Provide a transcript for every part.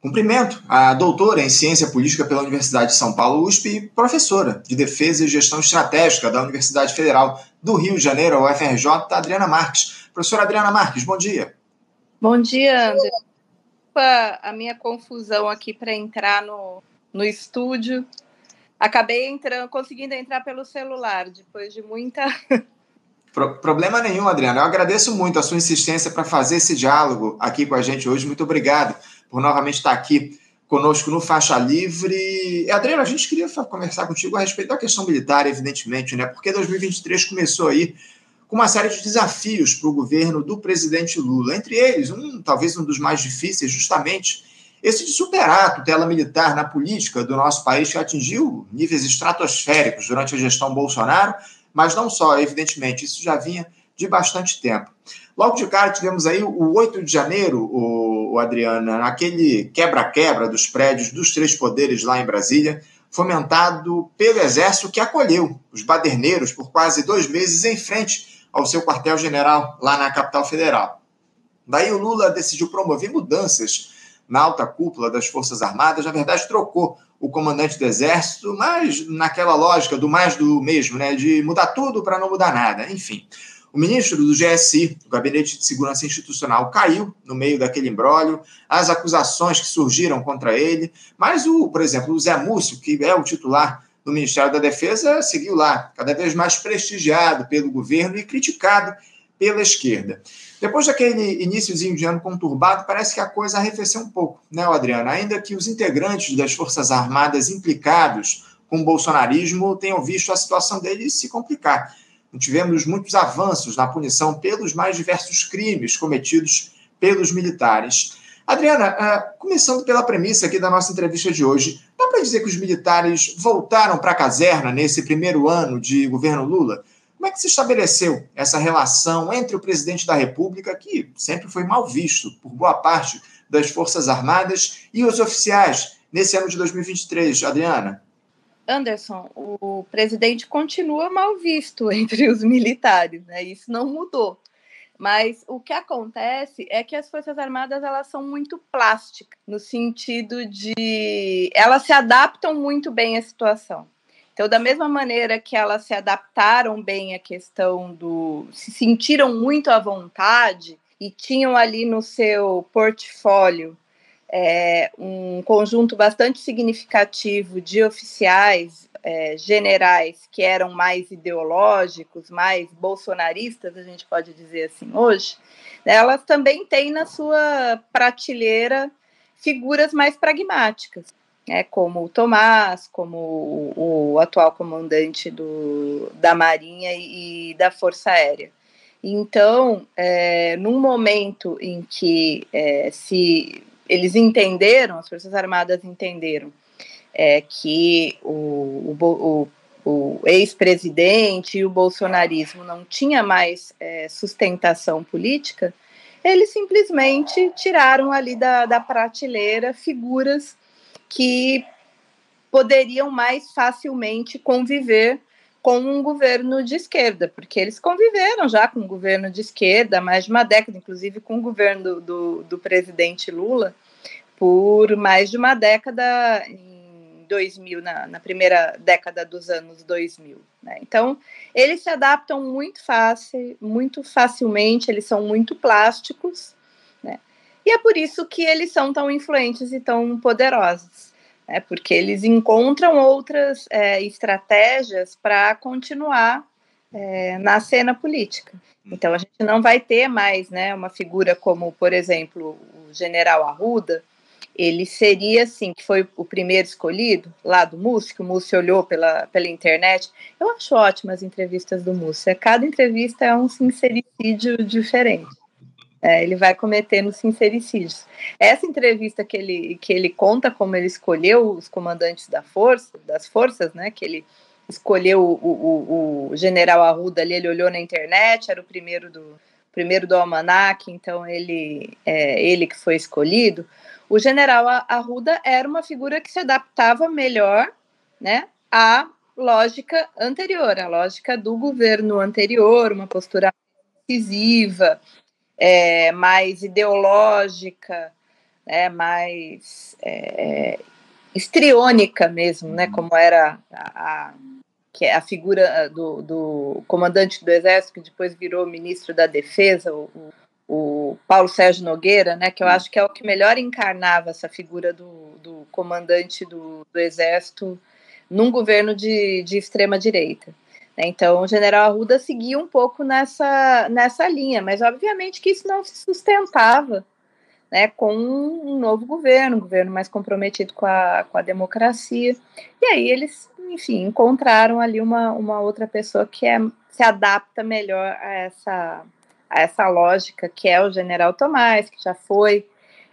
Cumprimento a doutora em Ciência Política pela Universidade de São Paulo, USP, e professora de Defesa e Gestão Estratégica da Universidade Federal do Rio de Janeiro, a UFRJ, Adriana Marques. Professora Adriana Marques, bom dia. Bom dia, André. A minha confusão aqui para entrar no, no estúdio. Acabei entrando, conseguindo entrar pelo celular, depois de muita Pro, problema nenhum, Adriana. Eu agradeço muito a sua insistência para fazer esse diálogo aqui com a gente hoje. Muito obrigado por novamente estar aqui conosco no Faixa Livre. Adriana, a gente queria conversar contigo a respeito da questão militar, evidentemente, né? Porque 2023 começou aí com uma série de desafios para o governo do presidente Lula. Entre eles, um talvez um dos mais difíceis, justamente esse de superar a tutela militar na política do nosso país, que atingiu níveis estratosféricos durante a gestão Bolsonaro mas não só, evidentemente, isso já vinha de bastante tempo. Logo de cara, tivemos aí o 8 de janeiro, o, o Adriana, aquele quebra-quebra dos prédios dos três poderes lá em Brasília, fomentado pelo Exército que acolheu os baderneiros por quase dois meses em frente ao seu quartel-general lá na capital federal. Daí o Lula decidiu promover mudanças na alta cúpula das Forças Armadas, na verdade, trocou o comandante do Exército, mas naquela lógica do mais do mesmo, né, de mudar tudo para não mudar nada. Enfim, o ministro do GSI, do Gabinete de Segurança Institucional, caiu no meio daquele embrólio, as acusações que surgiram contra ele, mas, o, por exemplo, o Zé Múcio, que é o titular do Ministério da Defesa, seguiu lá, cada vez mais prestigiado pelo governo e criticado pela esquerda. Depois daquele iníciozinho de ano conturbado, parece que a coisa arrefeceu um pouco, né, Adriana? Ainda que os integrantes das Forças Armadas implicados com o bolsonarismo tenham visto a situação deles se complicar. Tivemos muitos avanços na punição pelos mais diversos crimes cometidos pelos militares. Adriana, ah, começando pela premissa aqui da nossa entrevista de hoje, dá para dizer que os militares voltaram para a caserna nesse primeiro ano de governo Lula? Como é que se estabeleceu essa relação entre o presidente da República, que sempre foi mal visto por boa parte das Forças Armadas, e os oficiais nesse ano de 2023, Adriana? Anderson, o presidente continua mal visto entre os militares, né? Isso não mudou. Mas o que acontece é que as Forças Armadas elas são muito plásticas, no sentido de elas se adaptam muito bem à situação. Então, da mesma maneira que elas se adaptaram bem à questão do. se sentiram muito à vontade e tinham ali no seu portfólio é, um conjunto bastante significativo de oficiais, é, generais, que eram mais ideológicos, mais bolsonaristas, a gente pode dizer assim hoje, né, elas também têm na sua prateleira figuras mais pragmáticas né, como o Tomás, como o, o atual comandante do, da Marinha e, e da Força Aérea. Então, é, num momento em que é, se eles entenderam, as Forças Armadas entenderam é, que o, o, o ex-presidente e o bolsonarismo não tinha mais é, sustentação política, eles simplesmente tiraram ali da, da prateleira figuras que poderiam mais facilmente conviver com um governo de esquerda, porque eles conviveram já com um governo de esquerda mais de uma década, inclusive com o governo do, do, presidente Lula, por mais de uma década em 2000, na, na primeira década dos anos 2000. Né? Então, eles se adaptam muito fácil, muito facilmente, eles são muito plásticos, e é por isso que eles são tão influentes e tão poderosos, né? porque eles encontram outras é, estratégias para continuar é, na cena política. Então a gente não vai ter mais né, uma figura como, por exemplo, o general Arruda, ele seria assim, que foi o primeiro escolhido lá do Múcio, que o Múcio olhou pela, pela internet. Eu acho ótimas as entrevistas do Múcio. Cada entrevista é um sincericídio diferente é, ele vai cometendo sincericídios. Essa entrevista que ele, que ele conta como ele escolheu os comandantes da força, das forças, né, que ele escolheu o, o, o general Arruda ali, ele olhou na internet, era o primeiro do primeiro do almanac, então ele é ele que foi escolhido. O general Arruda era uma figura que se adaptava melhor, né, à lógica anterior, à lógica do governo anterior, uma postura decisiva, é, mais ideológica, né, mais é, estriônica mesmo, né, uhum. como era a, a que é a figura do, do, comandante do exército que depois virou ministro da defesa, o, o Paulo Sérgio Nogueira, né, que eu acho que é o que melhor encarnava essa figura do, do comandante do, do exército num governo de, de extrema direita. Né. Então, o general Arruda seguia um pouco nessa, nessa linha, mas obviamente que isso não se sustentava né, com um novo governo, um governo mais comprometido com a, com a democracia. E aí eles, enfim, encontraram ali uma, uma outra pessoa que é, se adapta melhor a essa, a essa lógica, que é o general Tomás, que já foi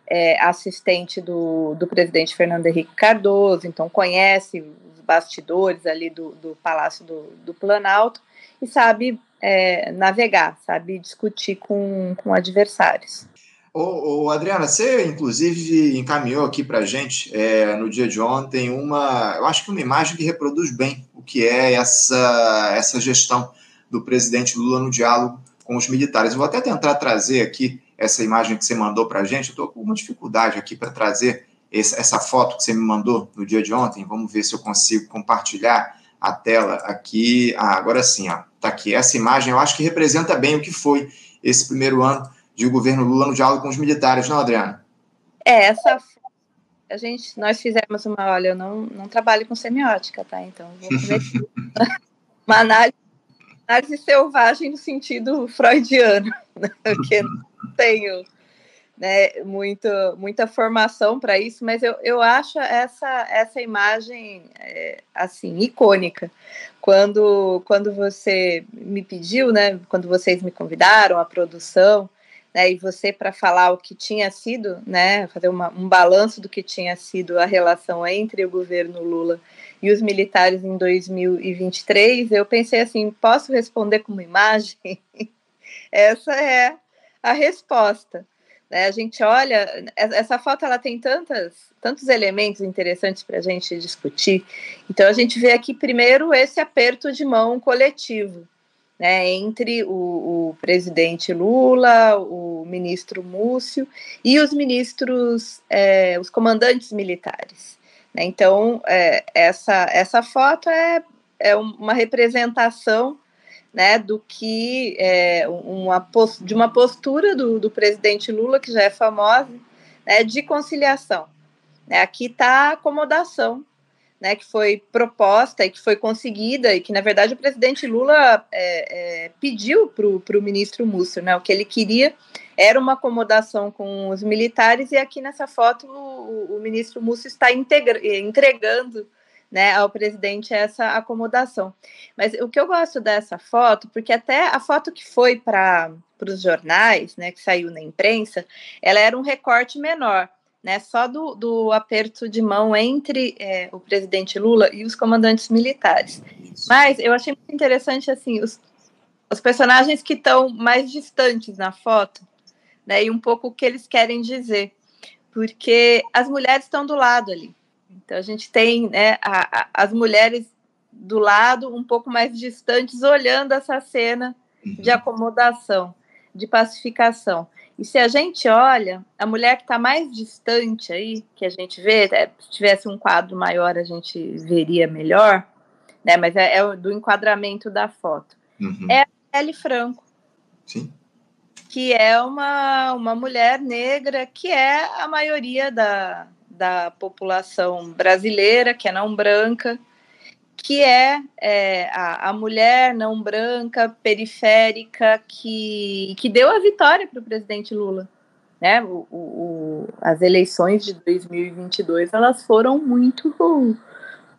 é, assistente do, do presidente Fernando Henrique Cardoso, então conhece bastidores ali do, do Palácio do, do Planalto e sabe é, navegar, sabe discutir com, com adversários. Ô, ô, Adriana, você inclusive encaminhou aqui para a gente é, no dia de ontem uma, eu acho que uma imagem que reproduz bem o que é essa, essa gestão do presidente Lula no diálogo com os militares. Eu vou até tentar trazer aqui essa imagem que você mandou para a gente. Eu estou com uma dificuldade aqui para trazer essa foto que você me mandou no dia de ontem. Vamos ver se eu consigo compartilhar a tela aqui. Ah, agora sim, ó, tá aqui. Essa imagem eu acho que representa bem o que foi esse primeiro ano de o governo Lula no diálogo com os militares, não, Adriana? É, essa a gente, nós fizemos uma, olha, eu não, não trabalho com semiótica, tá? Então, vou uma análise, análise selvagem no sentido freudiano, né? porque não tenho né, muito, muita formação para isso, mas eu, eu acho essa, essa imagem é, assim icônica. Quando, quando você me pediu, né, quando vocês me convidaram, a produção, né, e você para falar o que tinha sido, né, fazer uma, um balanço do que tinha sido a relação entre o governo Lula e os militares em 2023, eu pensei assim, posso responder com uma imagem? Essa é a resposta. Né? A gente olha, essa foto ela tem tantas, tantos elementos interessantes para a gente discutir. Então a gente vê aqui primeiro esse aperto de mão coletivo, né, entre o, o, presidente Lula, o ministro Múcio e os ministros, é, os comandantes militares. Né? Então, é, essa, essa foto é, é uma representação né, do que é, uma, de uma postura do, do presidente Lula, que já é famosa, né, de conciliação. Né? Aqui está a acomodação né, que foi proposta e que foi conseguida, e que, na verdade, o presidente Lula é, é, pediu para o ministro Múcio, né, o que ele queria era uma acomodação com os militares, e aqui nessa foto o, o ministro Múcio está integra, entregando né, ao presidente essa acomodação. Mas o que eu gosto dessa foto, porque até a foto que foi para os jornais, né, que saiu na imprensa, ela era um recorte menor né, só do, do aperto de mão entre é, o presidente Lula e os comandantes militares. Mas eu achei muito interessante assim os, os personagens que estão mais distantes na foto, né, e um pouco o que eles querem dizer, porque as mulheres estão do lado ali. Então a gente tem né, a, a, as mulheres do lado, um pouco mais distantes, olhando essa cena de uhum. acomodação, de pacificação. E se a gente olha, a mulher que está mais distante aí, que a gente vê, é, se tivesse um quadro maior a gente veria melhor, né? Mas é, é do enquadramento da foto. Uhum. É a Ellie Franco. Sim. Que é uma, uma mulher negra, que é a maioria da, da população brasileira, que é não branca, que é, é a, a, mulher não branca, periférica, que, que deu a vitória para o presidente Lula. Né? O, o, as eleições de 2022 elas foram muito,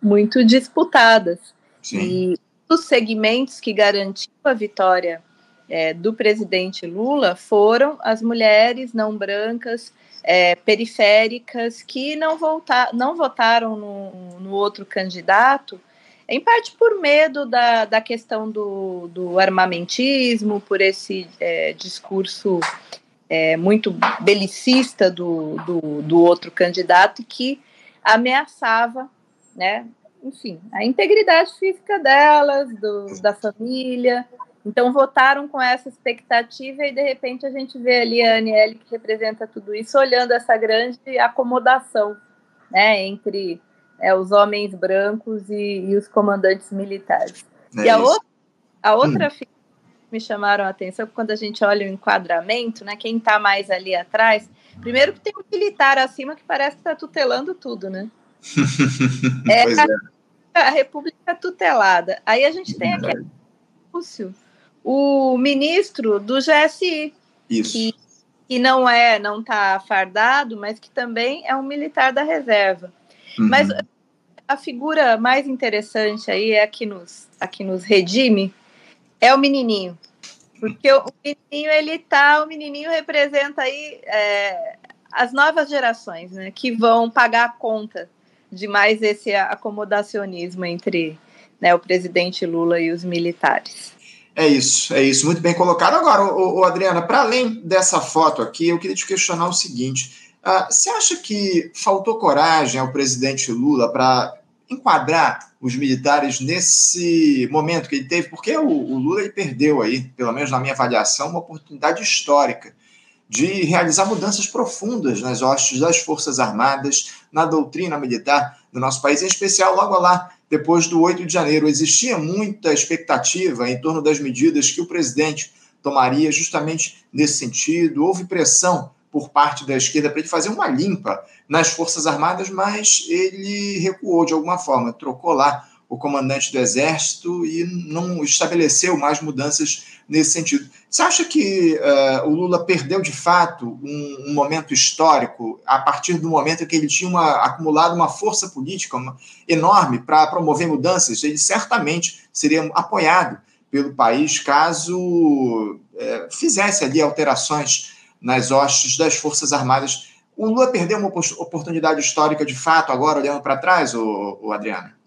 muito disputadas. Sim. E os segmentos que garantiram a vitória é, do presidente Lula foram as mulheres não brancas, é, periféricas, que não, voltar, não votaram no, no outro candidato em parte por medo da, da questão do, do armamentismo, por esse é, discurso é, muito belicista do, do, do, outro candidato que ameaçava, né, enfim, a integridade física delas, do, da família. Então votaram com essa expectativa e de repente a gente vê ali a Aniele que representa tudo isso, olhando essa grande acomodação né, entre é, os homens brancos e, e, os comandantes militares. É e a outra, a outra hum. que me chamaram a atenção quando a gente olha o enquadramento, né, quem está mais ali atrás, primeiro que tem um militar acima que parece que está tutelando tudo, né? é, a, é. a, República tutelada. Aí a gente tem aqui Lúcio, o ministro do GSI, Isso. que, que não é, não está fardado, mas que também é um militar da reserva. Uhum. Mas a figura mais interessante aí é aqui nos, aqui nos redime é o menininho. Porque o menininho, ele tá, o menininho representa aí é, as novas gerações, né, que vão pagar a conta de mais esse acomodacionismo entre né, o presidente Lula e os militares. É isso, é isso, muito bem colocado. Agora, o, o Adriana, para além dessa foto aqui, eu queria te questionar o seguinte: Uh, você acha que faltou coragem ao presidente Lula para enquadrar os militares nesse momento que ele teve? Porque o, o Lula ele perdeu aí, pelo menos na minha avaliação, uma oportunidade histórica de realizar mudanças profundas nas hostes das Forças Armadas, na doutrina militar do nosso país, em especial logo lá, depois do 8 de janeiro. Existia muita expectativa em torno das medidas que o presidente tomaria justamente nesse sentido. Houve pressão por parte da esquerda para ele fazer uma limpa nas Forças Armadas, mas ele recuou de alguma forma, trocou lá o comandante do Exército e não estabeleceu mais mudanças nesse sentido. Você acha que uh, o Lula perdeu de fato um, um, momento histórico a partir do momento em que ele tinha uma, acumulado uma força política uma, enorme para promover mudanças? Ele certamente seria apoiado pelo país caso uh, fizesse ali alterações nas hostes das Forças Armadas. O Lula perdeu uma oportunidade histórica de fato, agora olhando para trás, o, o Adriana?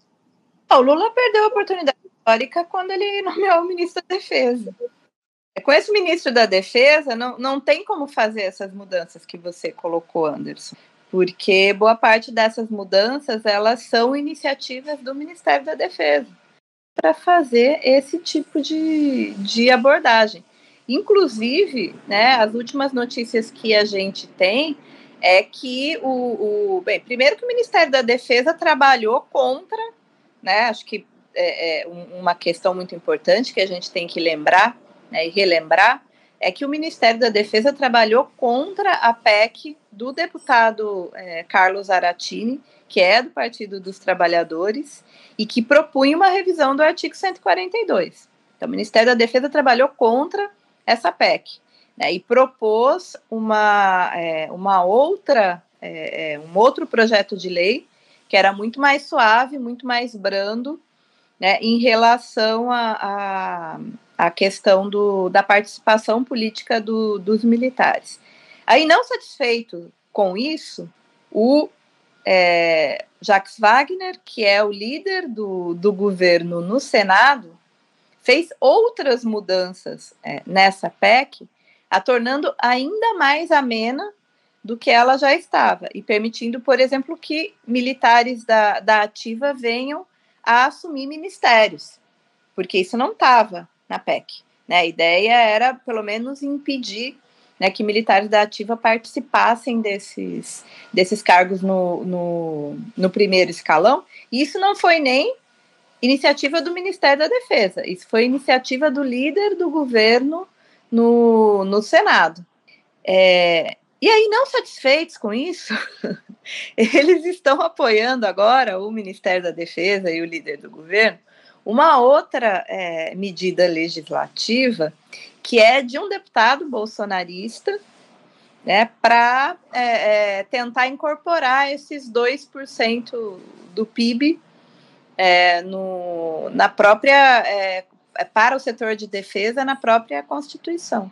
O Lula perdeu a oportunidade histórica quando ele nomeou o ministro da Defesa. Com esse ministro da Defesa, não, não tem como fazer essas mudanças que você colocou, Anderson, porque boa parte dessas mudanças elas são iniciativas do Ministério da Defesa para fazer esse tipo de, de abordagem. Inclusive, né, as últimas notícias que a gente tem é que o, o bem, primeiro que o Ministério da Defesa trabalhou contra, né, acho que é, é uma questão muito importante que a gente tem que lembrar né, e relembrar é que o Ministério da Defesa trabalhou contra a PEC do deputado é, Carlos Aratini, que é do Partido dos Trabalhadores, e que propunha uma revisão do artigo 142. Então, o Ministério da Defesa trabalhou contra essa PEC né, e propôs uma, é, uma outra, é, é, um outro projeto de lei que era muito mais suave, muito mais brando, né, em relação à a, questão do, da participação política do, dos militares. Aí, não satisfeito com isso, o é, Jacques Wagner, que é o líder do, do governo no Senado, fez outras mudanças é, nessa PEC, a tornando ainda mais amena do que ela já estava, e permitindo, por exemplo, que militares da, da ativa venham a assumir ministérios, porque isso não estava na PEC. Né? A ideia era, pelo menos, impedir né, que militares da ativa participassem desses, desses cargos no, no, no primeiro escalão, e isso não foi nem iniciativa do Ministério da Defesa. Isso foi iniciativa do líder do governo no, no Senado. É, e aí, não satisfeitos com isso, eles estão apoiando agora o Ministério da Defesa e o líder do governo uma outra é, medida legislativa que é de um deputado bolsonarista né, para é, é, tentar incorporar esses 2% do PIB é, no, na própria é, é, para o setor de defesa na própria Constituição.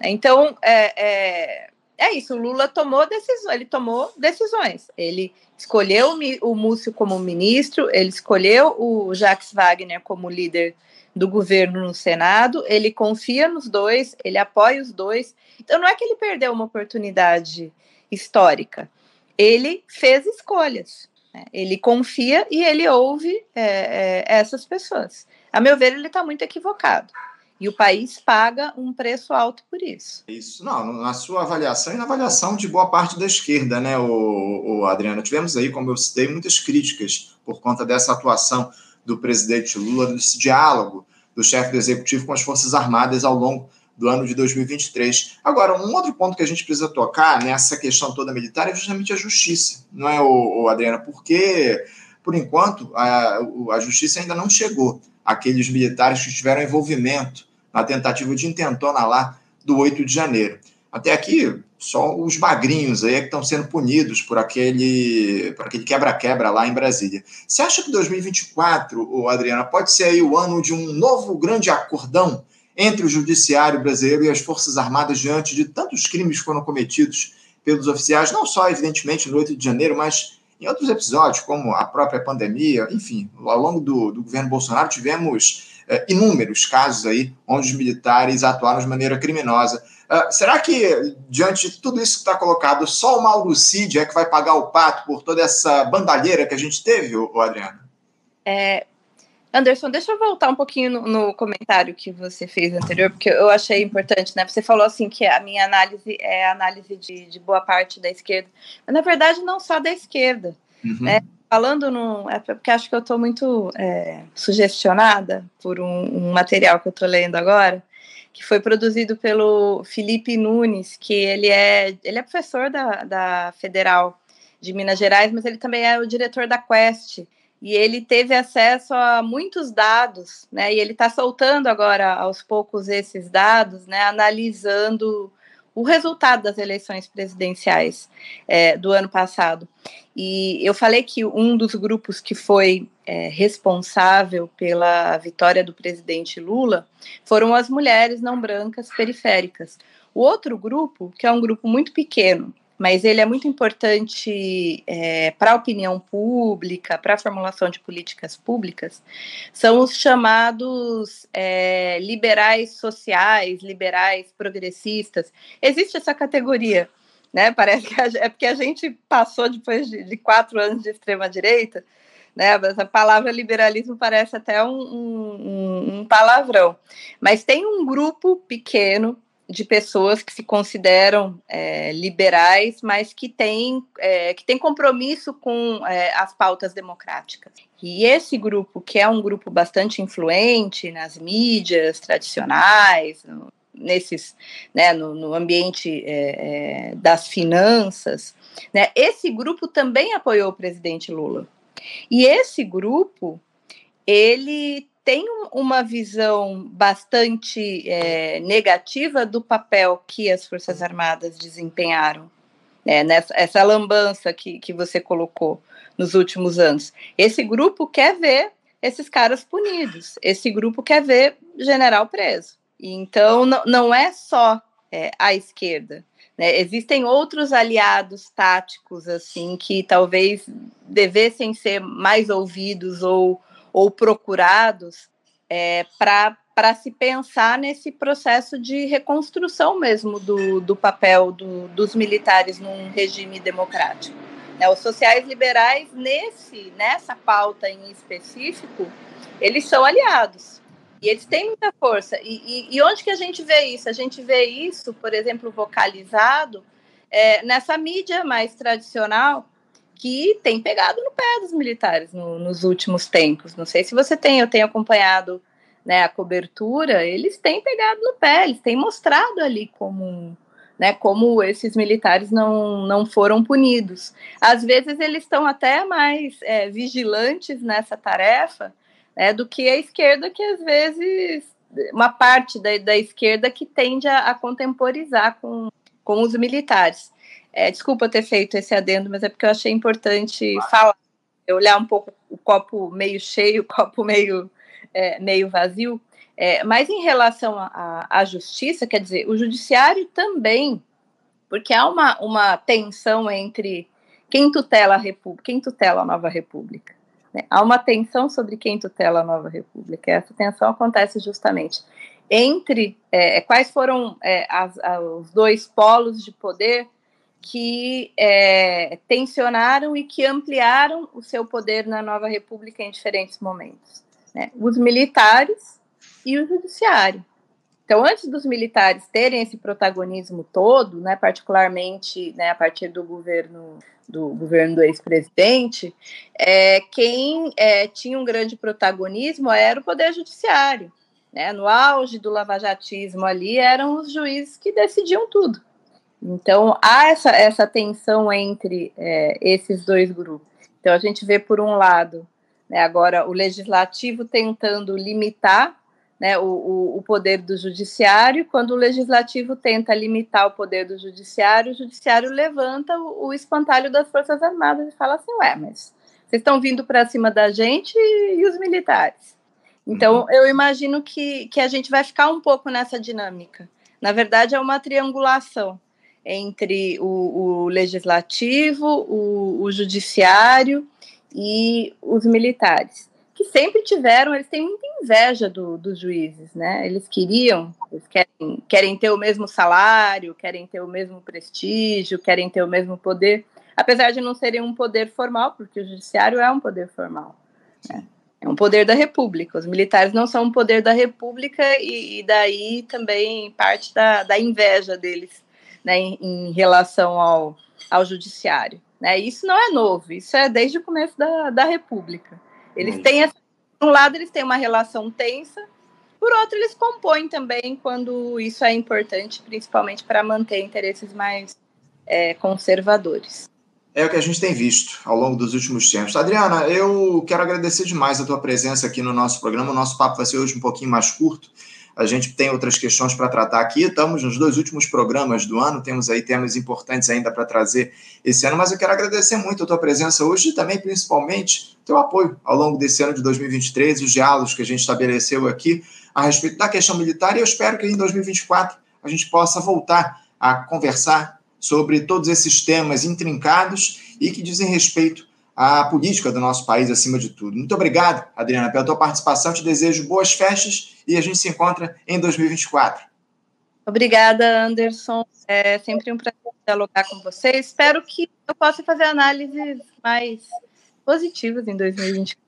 Então é, é, isso. O Lula tomou decisões. Ele tomou decisões. Ele escolheu o Múcio como ministro. Ele escolheu o Jacques Wagner como líder do governo no Senado. Ele confia nos dois. Ele apoia os dois. Então não é que ele perdeu uma oportunidade histórica. Ele fez escolhas. Né? Ele confia e ele ouve é, é, essas pessoas. A meu ver, ele está muito equivocado. E o país paga um preço alto por isso. Isso, não, na sua avaliação e na avaliação de boa parte da esquerda, né, o, o Adriano? Tivemos aí, como eu citei, muitas críticas por conta dessa atuação do presidente Lula, desse diálogo do chefe do executivo com as Forças Armadas ao longo do ano de 2023. Agora, um outro ponto que a gente precisa tocar nessa questão toda militar é justamente a justiça, não é, o, o Adriano? Porque, por enquanto, a, a justiça ainda não chegou àqueles militares que tiveram envolvimento na tentativa de intentona lá do 8 de janeiro. Até aqui, só os magrinhos aí é que estão sendo punidos por aquele por aquele quebra-quebra lá em Brasília. Você acha que 2024, Adriana, pode ser aí o ano de um novo grande acordão entre o judiciário brasileiro e as Forças Armadas diante de tantos crimes que foram cometidos pelos oficiais, não só, evidentemente, no 8 de janeiro, mas em outros episódios, como a própria pandemia, enfim, ao longo do, do governo Bolsonaro tivemos inúmeros casos aí onde os militares atuaram de maneira criminosa. Uh, será que, diante de tudo isso que está colocado, só o Mauro Cid é que vai pagar o pato por toda essa bandalheira que a gente teve, ô, ô Adriana? É, Anderson, deixa eu voltar um pouquinho no, no, comentário que você fez anterior, porque eu achei importante, né? Você falou assim que a minha análise é a análise de, de boa parte da esquerda, mas na verdade não só da esquerda, uhum. né? Falando no. É porque acho que eu estou muito é, sugestionada por um, um, material que eu estou lendo agora, que foi produzido pelo Felipe Nunes, que ele é, ele é professor da, da Federal de Minas Gerais, mas ele também é o diretor da Quest e ele teve acesso a muitos dados, né? E ele está soltando agora aos poucos esses dados, né? Analisando o resultado das eleições presidenciais é, do ano passado. E eu falei que um dos grupos que foi é, responsável pela vitória do presidente Lula foram as mulheres não brancas periféricas. O outro grupo, que é um grupo muito pequeno, mas ele é muito importante é, para a opinião pública, para a formulação de políticas públicas, são os chamados é, liberais sociais, liberais progressistas. Existe essa categoria, né? Parece que a, é porque a gente passou depois de, de quatro anos de extrema direita, né? A palavra liberalismo parece até um, um, um palavrão, mas tem um grupo pequeno de pessoas que se consideram é, liberais, mas que têm é, que tem compromisso com é, as pautas democráticas. E esse grupo, que é um grupo bastante influente nas mídias tradicionais, no, nesses, né, no, no ambiente é, é, das finanças, né, esse grupo também apoiou o presidente Lula. E esse grupo, ele tem uma visão bastante é, negativa do papel que as Forças Armadas desempenharam, né, nessa essa lambança que, que você colocou nos últimos anos. Esse grupo quer ver esses caras punidos, esse grupo quer ver general preso. Então, não, é só é, a esquerda. Né? Existem outros aliados táticos assim que talvez devessem ser mais ouvidos ou ou procurados é, para se pensar nesse processo de reconstrução mesmo do, do papel do, dos militares num regime democrático. Né, os sociais liberais, nesse, nessa pauta em específico, eles são aliados. E eles têm muita força. E, e, e, onde que a gente vê isso? A gente vê isso, por exemplo, vocalizado é, nessa mídia mais tradicional, que tem pegado no pé dos militares no, nos últimos tempos. Não sei se você tem, eu tenho acompanhado né, a cobertura, eles têm pegado no pé, eles têm mostrado ali como, né, como esses militares não, não foram punidos. Às vezes eles estão até mais é, vigilantes nessa tarefa né, do que a esquerda, que às vezes uma parte da, da esquerda que tende a, a contemporizar com, com os militares. É, desculpa ter feito esse adendo, mas é porque eu achei importante falar, olhar um pouco o copo meio cheio, o copo meio, é, meio vazio. É, mas em relação à justiça, quer dizer, o judiciário também, porque há uma, uma tensão entre quem tutela a República, quem tutela a nova República. Né? Há uma tensão sobre quem tutela a nova República. Essa tensão acontece justamente entre é, quais foram é, as, as, os dois polos de poder que é, tensionaram e que ampliaram o seu poder na nova república em diferentes momentos. Né? Os militares e o judiciário. Então, antes dos militares terem esse protagonismo todo, né, particularmente né, a partir do governo do governo do ex-presidente, é, quem é, tinha um grande protagonismo era o Poder Judiciário. Né? No auge do lavajatismo ali, eram os juízes que decidiam tudo. Então, há essa, essa tensão entre é, esses dois grupos. Então, a gente vê, por um lado, né, agora o legislativo tentando limitar né, o, o, o, poder do judiciário, quando o legislativo tenta limitar o poder do judiciário, o judiciário levanta o, o espantalho das Forças Armadas e fala assim: ué, mas vocês estão vindo para cima da gente e, e os militares. Então, uhum. eu imagino que, que a gente vai ficar um pouco nessa dinâmica. Na verdade, é uma triangulação entre o, o legislativo, o, o judiciário e os militares que sempre tiveram, eles têm muita inveja do, dos juízes, né? Eles queriam, eles querem, querem ter o mesmo salário, querem ter o mesmo prestígio, querem ter o mesmo poder, apesar de não serem um poder formal, porque o judiciário é um poder formal. Né? É um poder da República. Os militares não são um poder da República e, e daí também parte da, da inveja deles né, em, em relação ao, ao judiciário. Né? Isso não é novo, isso é desde o começo da, da República. Eles têm, essa, por um lado, eles têm uma relação tensa, por outro, eles compõem também quando isso é importante, principalmente para manter interesses mais é, conservadores. É o que a gente tem visto ao longo dos últimos tempos. Adriana, eu quero agradecer demais a tua presença aqui no nosso programa. O nosso papo vai ser hoje um pouquinho mais curto. A gente tem outras questões para tratar aqui. Estamos nos dois últimos programas do ano, temos aí temas importantes ainda para trazer esse ano, mas eu quero agradecer muito a tua presença hoje e também, principalmente, teu apoio ao longo desse ano de 2023, os diálogos que a gente estabeleceu aqui a respeito da questão militar. E eu espero que em 2024 a gente possa voltar a conversar sobre todos esses temas intrincados e que dizem respeito à política do nosso país acima de tudo. Muito obrigado, Adriana, pela tua participação. Te desejo boas festas e a gente se encontra em 2024. Obrigada, Anderson. É sempre um prazer dialogar com você. Espero que eu possa fazer análises mais positivas em 2024.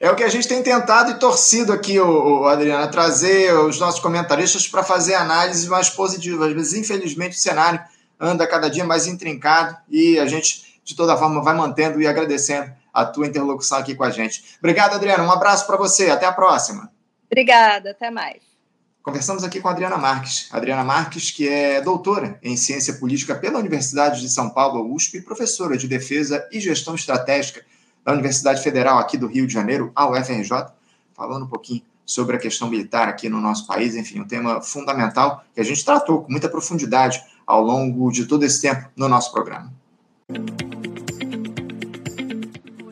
É o que a gente tem tentado e torcido aqui, o, Adriana, trazer os nossos comentaristas para fazer análises mais positivas. Mas, infelizmente, o cenário anda cada dia mais intrincado e a gente, de toda forma, vai mantendo e agradecendo a tua interlocução aqui com a gente. Obrigado, Adriana. Um abraço para você. Até a próxima. Obrigada. Até mais. Conversamos aqui com a Adriana Marques. Adriana Marques, que é doutora em Ciência Política pela Universidade de São Paulo, USP, e professora de Defesa e Gestão Estratégica da Universidade Federal aqui do Rio de Janeiro, a UFRJ, falando um pouquinho sobre a questão militar aqui no nosso país, enfim, um tema fundamental que a gente tratou com muita profundidade ao longo de todo esse tempo no nosso programa.